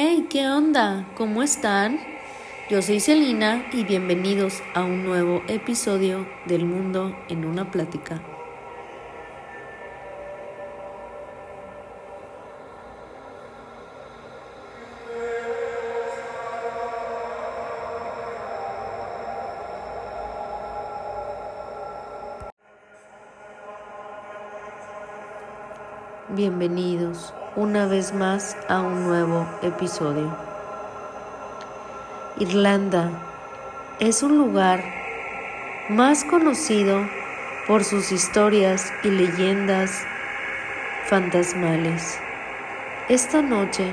Hey, ¿qué onda? ¿Cómo están? Yo soy Celina y bienvenidos a un nuevo episodio del Mundo en una Plática. Bienvenidos una vez más a un nuevo episodio. Irlanda es un lugar más conocido por sus historias y leyendas fantasmales. Esta noche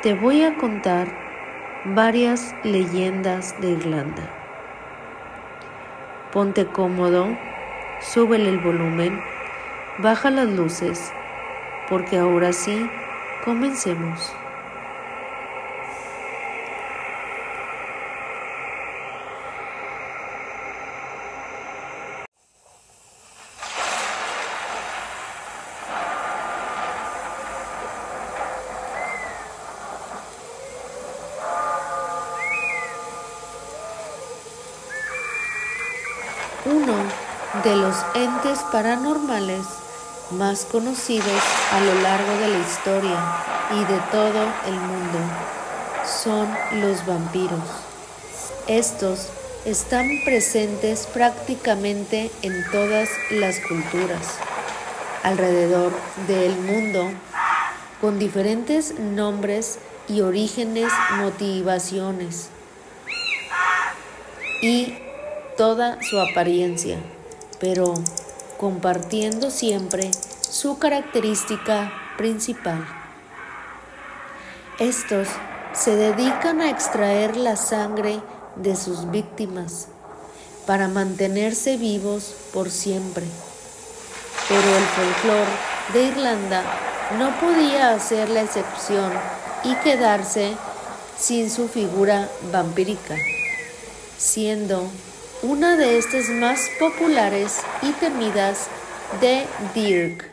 te voy a contar varias leyendas de Irlanda. Ponte cómodo, súbele el volumen, baja las luces porque ahora sí, comencemos. Uno de los entes paranormales más conocidos a lo largo de la historia y de todo el mundo son los vampiros. Estos están presentes prácticamente en todas las culturas alrededor del mundo con diferentes nombres y orígenes, motivaciones y toda su apariencia, pero compartiendo siempre su característica principal. Estos se dedican a extraer la sangre de sus víctimas para mantenerse vivos por siempre. Pero el folclore de Irlanda no podía hacer la excepción y quedarse sin su figura vampírica, siendo una de estas más populares y temidas de Dirk,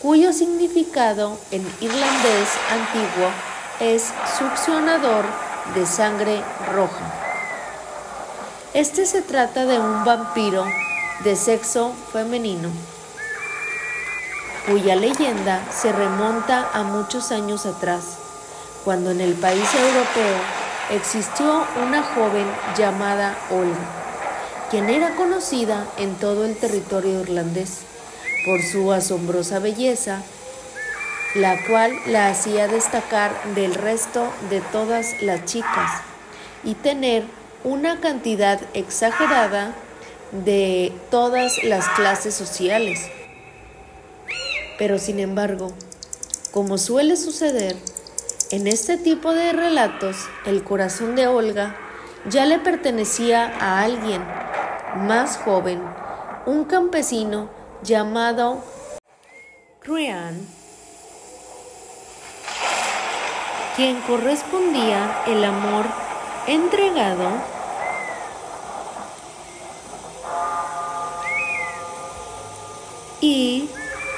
cuyo significado en irlandés antiguo es succionador de sangre roja. Este se trata de un vampiro de sexo femenino, cuya leyenda se remonta a muchos años atrás, cuando en el país europeo existió una joven llamada Olga quien era conocida en todo el territorio irlandés por su asombrosa belleza, la cual la hacía destacar del resto de todas las chicas y tener una cantidad exagerada de todas las clases sociales. Pero sin embargo, como suele suceder, en este tipo de relatos el corazón de Olga ya le pertenecía a alguien más joven, un campesino llamado Ryan, quien correspondía el amor entregado y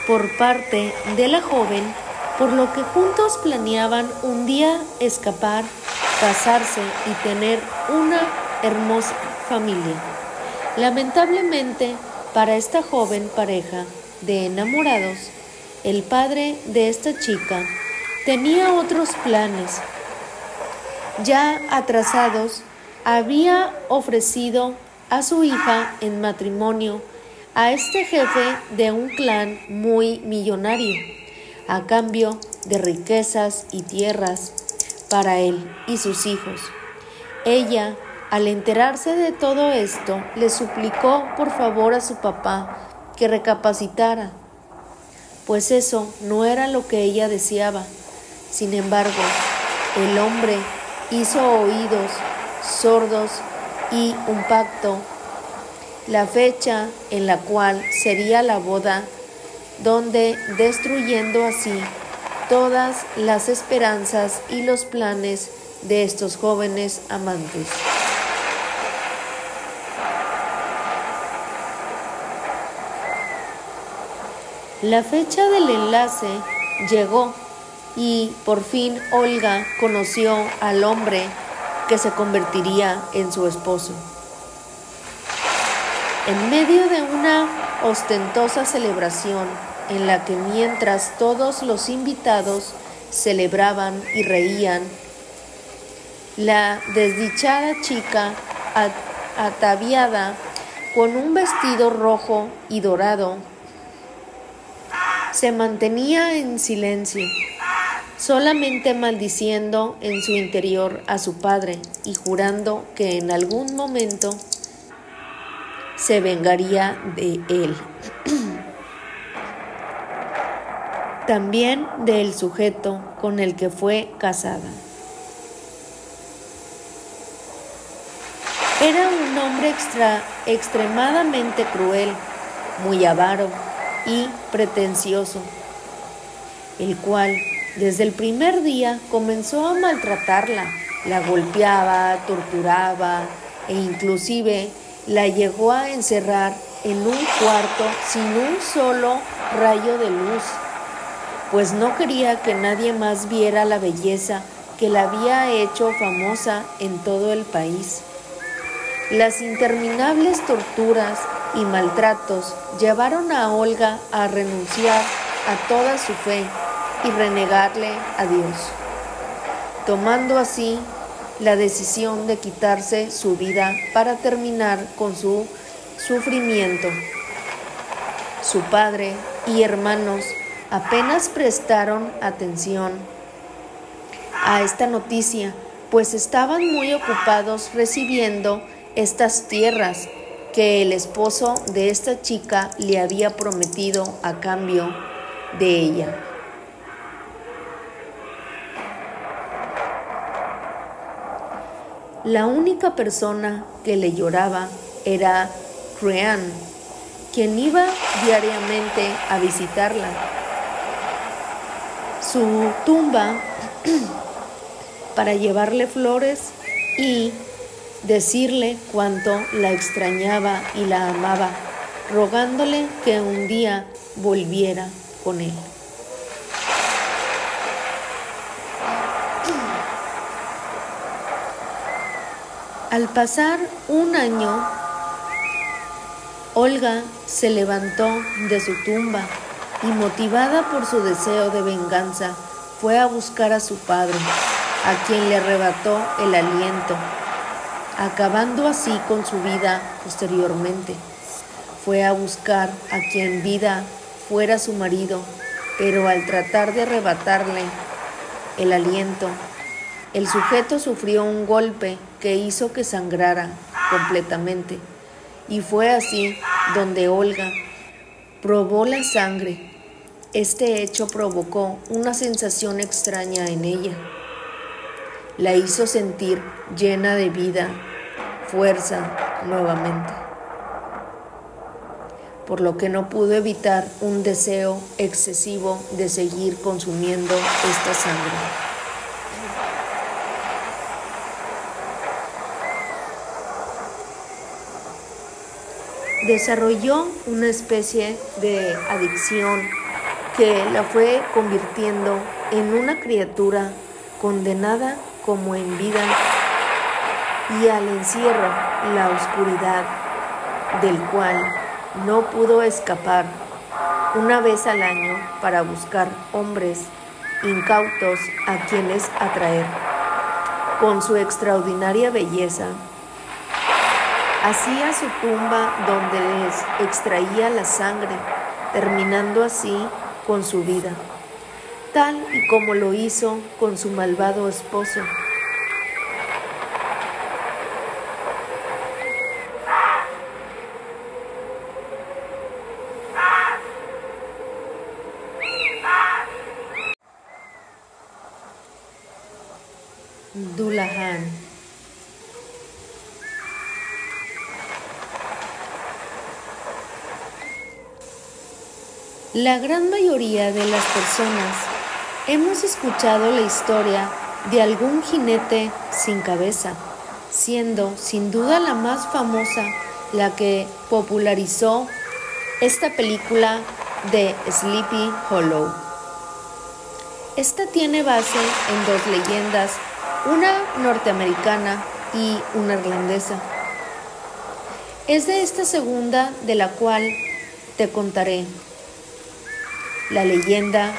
por parte de la joven, por lo que juntos planeaban un día escapar, casarse y tener una hermosa familia. Lamentablemente, para esta joven pareja de enamorados, el padre de esta chica tenía otros planes. Ya atrasados, había ofrecido a su hija en matrimonio a este jefe de un clan muy millonario, a cambio de riquezas y tierras para él y sus hijos. Ella al enterarse de todo esto, le suplicó por favor a su papá que recapacitara, pues eso no era lo que ella deseaba. Sin embargo, el hombre hizo oídos sordos y un pacto, la fecha en la cual sería la boda, donde destruyendo así todas las esperanzas y los planes de estos jóvenes amantes. La fecha del enlace llegó y por fin Olga conoció al hombre que se convertiría en su esposo. En medio de una ostentosa celebración en la que mientras todos los invitados celebraban y reían, la desdichada chica ataviada con un vestido rojo y dorado se mantenía en silencio, solamente maldiciendo en su interior a su padre y jurando que en algún momento se vengaría de él. También del sujeto con el que fue casada. Era un hombre extremadamente cruel, muy avaro y pretencioso, el cual desde el primer día comenzó a maltratarla, la golpeaba, torturaba e inclusive la llegó a encerrar en un cuarto sin un solo rayo de luz, pues no quería que nadie más viera la belleza que la había hecho famosa en todo el país. Las interminables torturas y maltratos llevaron a Olga a renunciar a toda su fe y renegarle a Dios, tomando así la decisión de quitarse su vida para terminar con su sufrimiento. Su padre y hermanos apenas prestaron atención a esta noticia, pues estaban muy ocupados recibiendo estas tierras que el esposo de esta chica le había prometido a cambio de ella. La única persona que le lloraba era Crean, quien iba diariamente a visitarla. Su tumba para llevarle flores y decirle cuánto la extrañaba y la amaba, rogándole que un día volviera con él. Al pasar un año, Olga se levantó de su tumba y motivada por su deseo de venganza, fue a buscar a su padre, a quien le arrebató el aliento acabando así con su vida posteriormente. Fue a buscar a quien vida fuera su marido, pero al tratar de arrebatarle el aliento, el sujeto sufrió un golpe que hizo que sangrara completamente. Y fue así donde Olga probó la sangre. Este hecho provocó una sensación extraña en ella la hizo sentir llena de vida, fuerza nuevamente, por lo que no pudo evitar un deseo excesivo de seguir consumiendo esta sangre. Desarrolló una especie de adicción que la fue convirtiendo en una criatura condenada como en vida y al encierro, la oscuridad, del cual no pudo escapar una vez al año para buscar hombres incautos a quienes atraer. Con su extraordinaria belleza, hacía su tumba donde les extraía la sangre, terminando así con su vida tal y como lo hizo con su malvado esposo. Dulahan. La gran mayoría de las personas Hemos escuchado la historia de algún jinete sin cabeza, siendo sin duda la más famosa la que popularizó esta película de Sleepy Hollow. Esta tiene base en dos leyendas, una norteamericana y una irlandesa. Es de esta segunda de la cual te contaré. La leyenda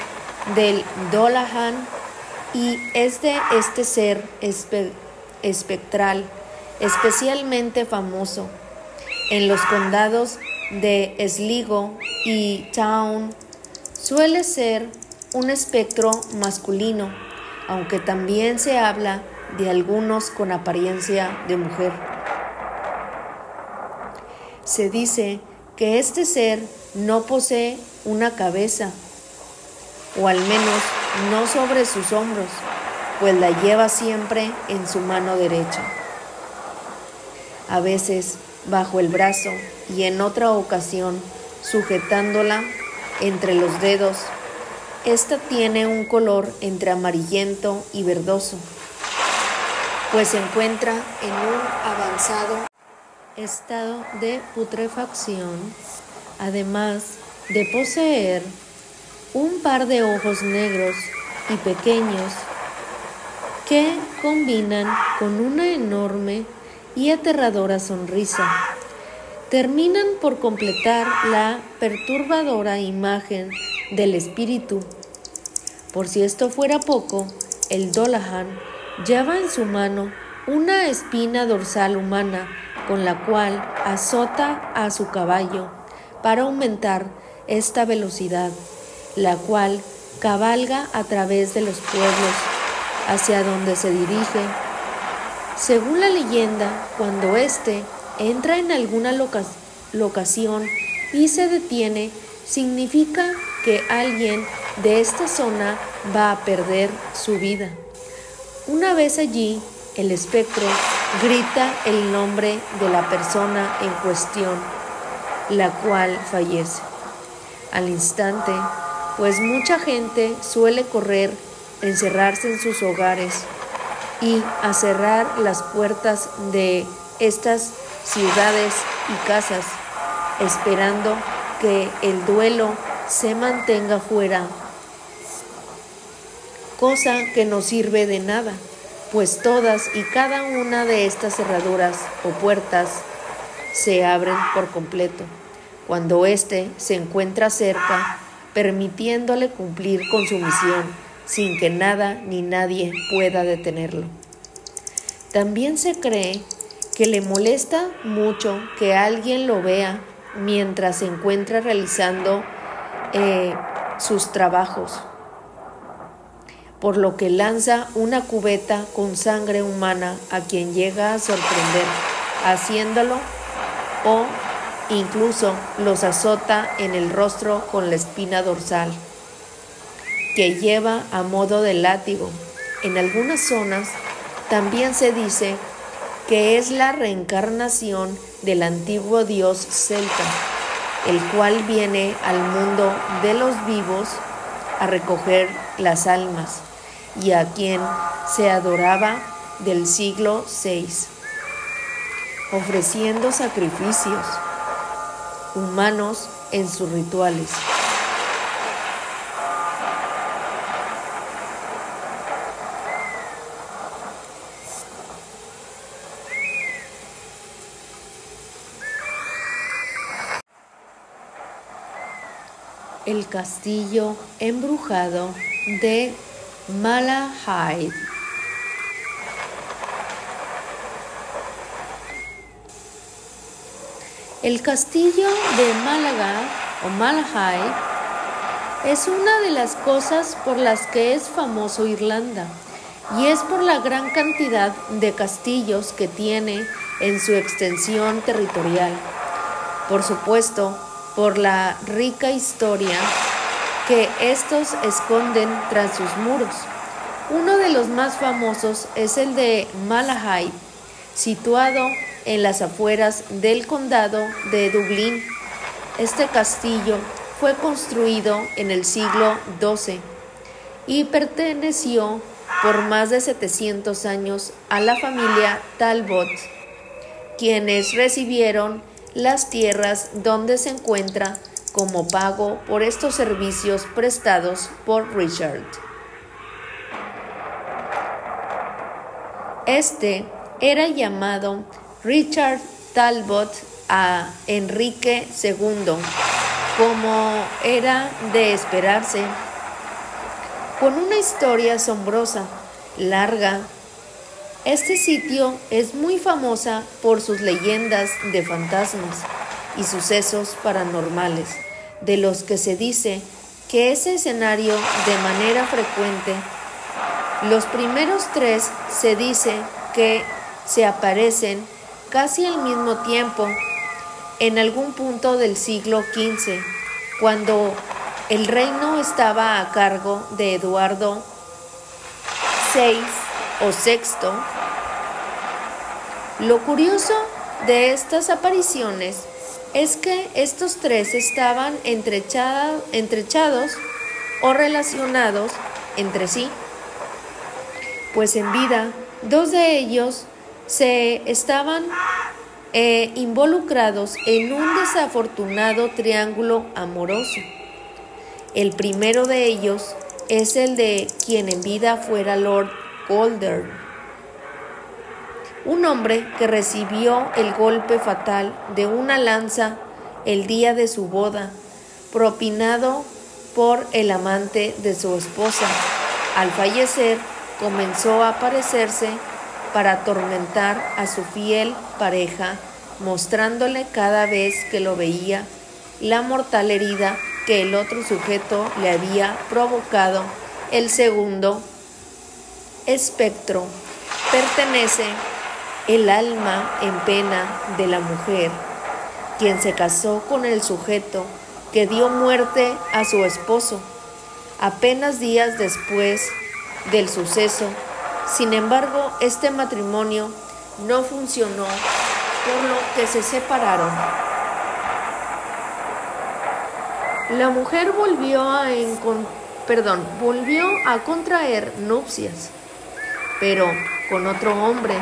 del Dolahan y es de este ser espectral especialmente famoso en los condados de Sligo y Town. Suele ser un espectro masculino, aunque también se habla de algunos con apariencia de mujer. Se dice que este ser no posee una cabeza, o al menos no sobre sus hombros, pues la lleva siempre en su mano derecha. A veces bajo el brazo y en otra ocasión sujetándola entre los dedos. Esta tiene un color entre amarillento y verdoso, pues se encuentra en un avanzado estado de putrefacción, además de poseer un par de ojos negros y pequeños que combinan con una enorme y aterradora sonrisa. Terminan por completar la perturbadora imagen del espíritu. Por si esto fuera poco, el Dolahan lleva en su mano una espina dorsal humana con la cual azota a su caballo para aumentar esta velocidad, la cual cabalga a través de los pueblos hacia donde se dirige. Según la leyenda, cuando éste entra en alguna locación y se detiene, significa que alguien de esta zona va a perder su vida. Una vez allí, el espectro grita el nombre de la persona en cuestión, la cual fallece. Al instante, pues mucha gente suele correr, encerrarse en sus hogares y a cerrar las puertas de estas ciudades y casas, esperando que el duelo se mantenga fuera, cosa que no sirve de nada pues todas y cada una de estas cerraduras o puertas se abren por completo. Cuando éste se encuentra cerca, permitiéndole cumplir con su misión sin que nada ni nadie pueda detenerlo. También se cree que le molesta mucho que alguien lo vea mientras se encuentra realizando eh, sus trabajos por lo que lanza una cubeta con sangre humana a quien llega a sorprender, haciéndolo o incluso los azota en el rostro con la espina dorsal, que lleva a modo de látigo. En algunas zonas también se dice que es la reencarnación del antiguo dios celta, el cual viene al mundo de los vivos a recoger las almas y a quien se adoraba del siglo VI, ofreciendo sacrificios humanos en sus rituales. El castillo embrujado de Malahide. El castillo de Málaga o Malahide es una de las cosas por las que es famoso Irlanda y es por la gran cantidad de castillos que tiene en su extensión territorial. Por supuesto, por la rica historia que estos esconden tras sus muros. Uno de los más famosos es el de Malahide, situado en las afueras del condado de Dublín. Este castillo fue construido en el siglo XII y perteneció por más de 700 años a la familia Talbot, quienes recibieron las tierras donde se encuentra como pago por estos servicios prestados por Richard. Este era llamado Richard Talbot a Enrique II, como era de esperarse, con una historia asombrosa, larga. Este sitio es muy famosa por sus leyendas de fantasmas y sucesos paranormales, de los que se dice que ese escenario de manera frecuente. Los primeros tres se dice que se aparecen casi al mismo tiempo en algún punto del siglo XV, cuando el reino estaba a cargo de Eduardo VI o VI. Lo curioso de estas apariciones es que estos tres estaban entrechados o relacionados entre sí, pues en vida dos de ellos se estaban eh, involucrados en un desafortunado triángulo amoroso. El primero de ellos es el de quien en vida fuera Lord Golder, un hombre que recibió el golpe fatal de una lanza el día de su boda, propinado por el amante de su esposa. Al fallecer, comenzó a aparecerse para atormentar a su fiel pareja, mostrándole cada vez que lo veía la mortal herida que el otro sujeto le había provocado. El segundo espectro pertenece el alma en pena de la mujer, quien se casó con el sujeto que dio muerte a su esposo apenas días después del suceso sin embargo, este matrimonio no funcionó, por lo que se separaron. La mujer volvió a, perdón, volvió a contraer nupcias, pero con otro hombre,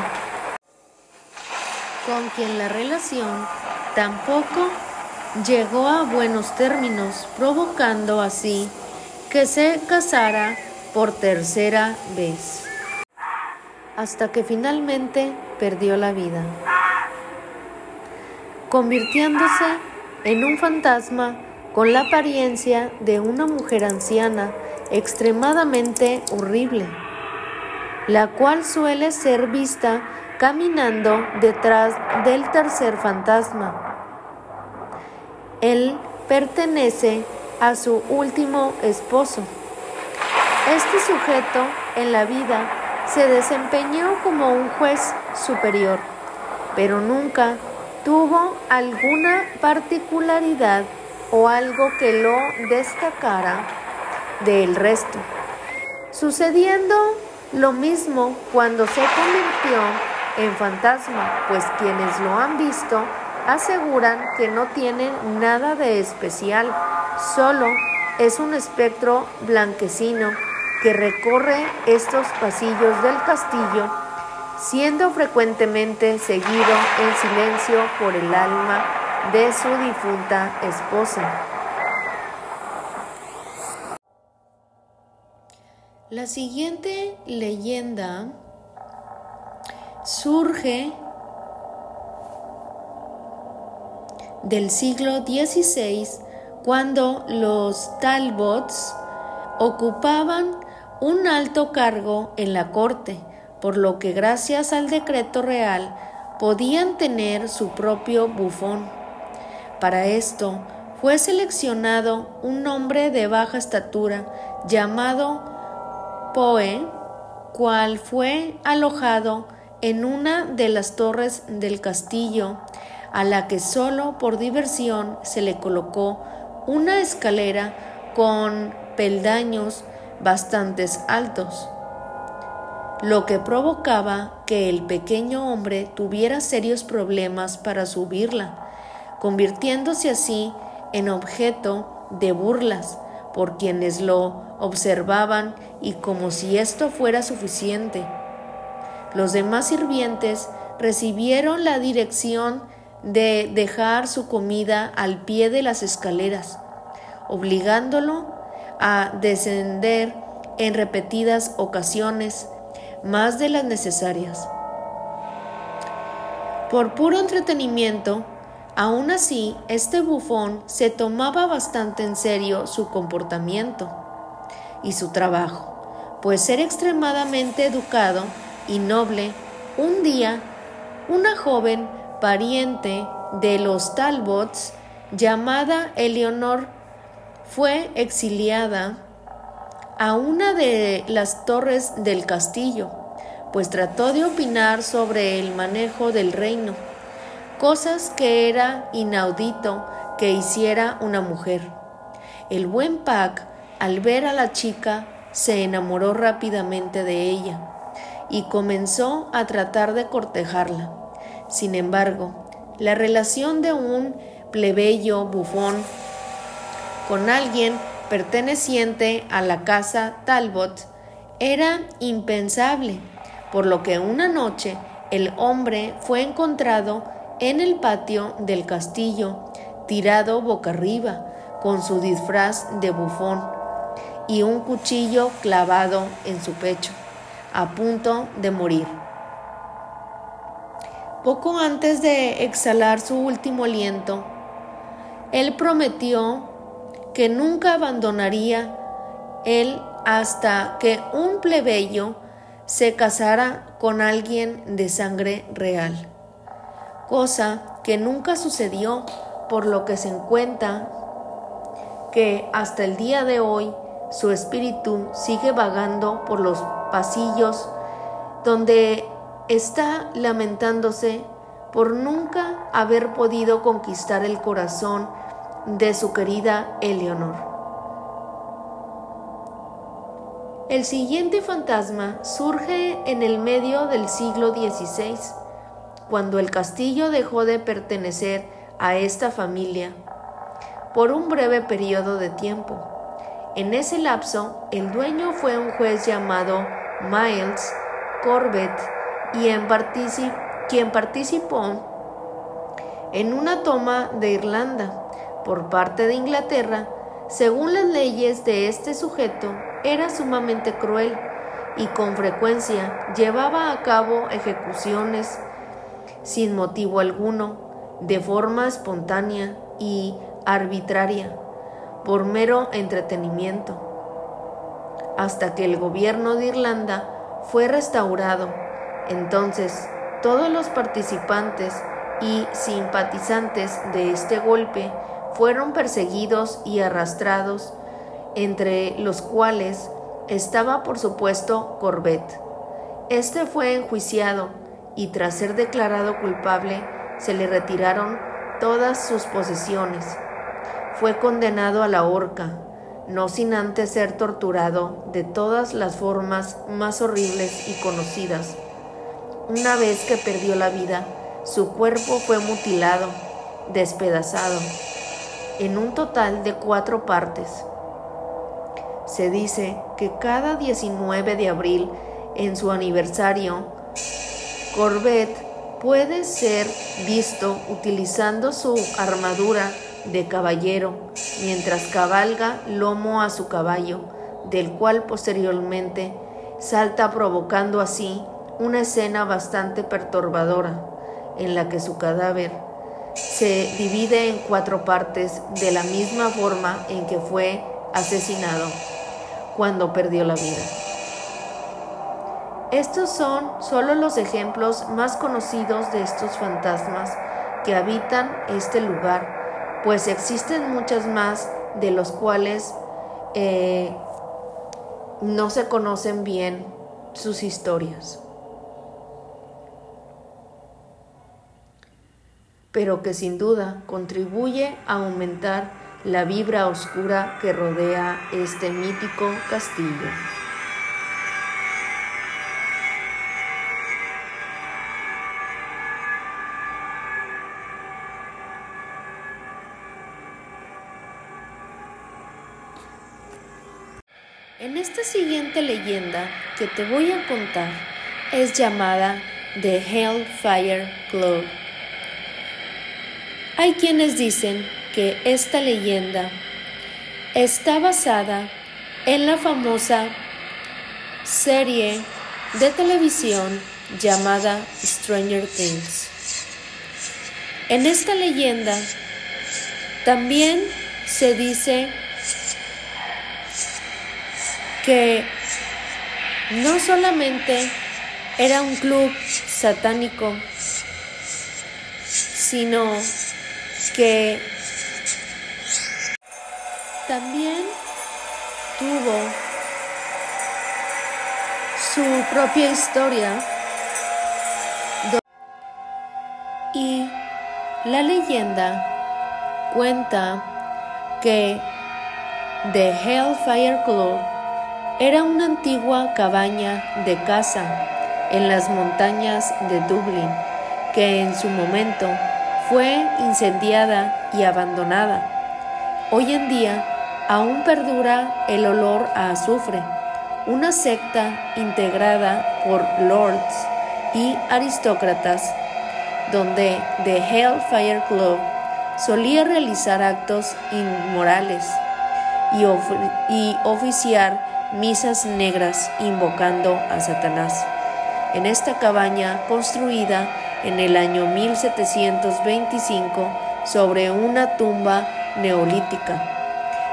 con quien la relación tampoco llegó a buenos términos, provocando así que se casara por tercera vez hasta que finalmente perdió la vida, convirtiéndose en un fantasma con la apariencia de una mujer anciana extremadamente horrible, la cual suele ser vista caminando detrás del tercer fantasma. Él pertenece a su último esposo. Este sujeto en la vida se desempeñó como un juez superior, pero nunca tuvo alguna particularidad o algo que lo destacara del resto, sucediendo lo mismo cuando se convirtió en fantasma, pues quienes lo han visto aseguran que no tiene nada de especial, solo es un espectro blanquecino que recorre estos pasillos del castillo, siendo frecuentemente seguido en silencio por el alma de su difunta esposa. La siguiente leyenda surge del siglo XVI cuando los Talbots ocupaban un alto cargo en la corte, por lo que gracias al decreto real podían tener su propio bufón. Para esto fue seleccionado un hombre de baja estatura llamado Poe, cual fue alojado en una de las torres del castillo, a la que solo por diversión se le colocó una escalera con peldaños bastantes altos, lo que provocaba que el pequeño hombre tuviera serios problemas para subirla, convirtiéndose así en objeto de burlas por quienes lo observaban y como si esto fuera suficiente. Los demás sirvientes recibieron la dirección de dejar su comida al pie de las escaleras, obligándolo a descender en repetidas ocasiones, más de las necesarias. Por puro entretenimiento, aún así, este bufón se tomaba bastante en serio su comportamiento y su trabajo, pues era extremadamente educado y noble. Un día, una joven pariente de los Talbots, llamada Eleonor, fue exiliada a una de las torres del castillo, pues trató de opinar sobre el manejo del reino, cosas que era inaudito que hiciera una mujer. El buen Pac, al ver a la chica, se enamoró rápidamente de ella y comenzó a tratar de cortejarla. Sin embargo, la relación de un plebeyo bufón con alguien perteneciente a la casa Talbot era impensable, por lo que una noche el hombre fue encontrado en el patio del castillo, tirado boca arriba, con su disfraz de bufón y un cuchillo clavado en su pecho, a punto de morir. Poco antes de exhalar su último aliento, él prometió que nunca abandonaría él hasta que un plebeyo se casara con alguien de sangre real, cosa que nunca sucedió, por lo que se encuentra que hasta el día de hoy su espíritu sigue vagando por los pasillos donde está lamentándose por nunca haber podido conquistar el corazón de su querida Eleonor. El siguiente fantasma surge en el medio del siglo XVI, cuando el castillo dejó de pertenecer a esta familia por un breve periodo de tiempo. En ese lapso, el dueño fue un juez llamado Miles Corbett y en quien participó en una toma de Irlanda por parte de Inglaterra, según las leyes de este sujeto, era sumamente cruel y con frecuencia llevaba a cabo ejecuciones sin motivo alguno, de forma espontánea y arbitraria, por mero entretenimiento, hasta que el gobierno de Irlanda fue restaurado. Entonces, todos los participantes y simpatizantes de este golpe fueron perseguidos y arrastrados, entre los cuales estaba por supuesto Corbett. Este fue enjuiciado y tras ser declarado culpable se le retiraron todas sus posesiones. Fue condenado a la horca, no sin antes ser torturado de todas las formas más horribles y conocidas. Una vez que perdió la vida, su cuerpo fue mutilado, despedazado en un total de cuatro partes. Se dice que cada 19 de abril, en su aniversario, Corbett puede ser visto utilizando su armadura de caballero mientras cabalga lomo a su caballo, del cual posteriormente salta provocando así una escena bastante perturbadora en la que su cadáver se divide en cuatro partes de la misma forma en que fue asesinado cuando perdió la vida. Estos son solo los ejemplos más conocidos de estos fantasmas que habitan este lugar, pues existen muchas más de los cuales eh, no se conocen bien sus historias. Pero que sin duda contribuye a aumentar la vibra oscura que rodea este mítico castillo. En esta siguiente leyenda que te voy a contar es llamada The Hellfire Club hay quienes dicen que esta leyenda está basada en la famosa serie de televisión llamada Stranger Things, En esta leyenda también se dice que no solamente era un club satánico, sino que también tuvo su propia historia y la leyenda cuenta que The Hellfire Club era una antigua cabaña de caza en las montañas de Dublín que en su momento fue incendiada y abandonada. Hoy en día aún perdura el olor a azufre, una secta integrada por lords y aristócratas, donde The Hellfire Club solía realizar actos inmorales y, y oficiar misas negras invocando a Satanás. En esta cabaña construida en el año 1725 sobre una tumba neolítica,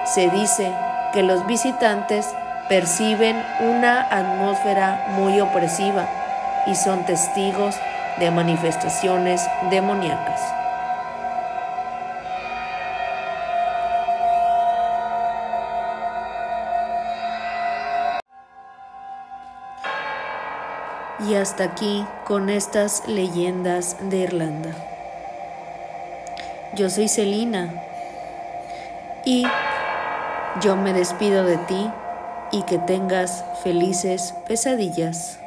se dice que los visitantes perciben una atmósfera muy opresiva y son testigos de manifestaciones demoníacas. Y hasta aquí con estas leyendas de Irlanda. Yo soy Celina y yo me despido de ti y que tengas felices pesadillas.